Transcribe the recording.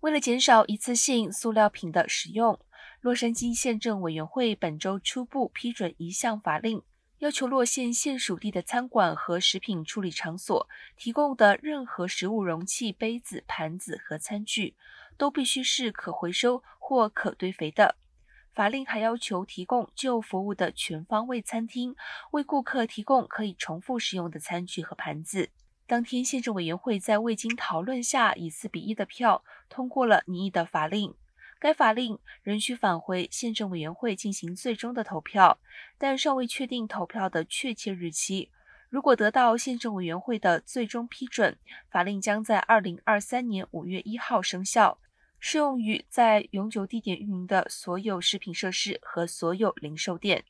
为了减少一次性塑料品的使用，洛杉矶县政委员会本周初步批准一项法令，要求洛县县属地的餐馆和食品处理场所提供的任何食物容器、杯子、盘子和餐具，都必须是可回收或可堆肥的。法令还要求提供就服务的全方位餐厅为顾客提供可以重复使用的餐具和盘子。当天，县政委员会在未经讨论下以四比一的票通过了拟议的法令。该法令仍需返回县政委员会进行最终的投票，但尚未确定投票的确切日期。如果得到县政委员会的最终批准，法令将在二零二三年五月一号生效，适用于在永久地点运营的所有食品设施和所有零售店。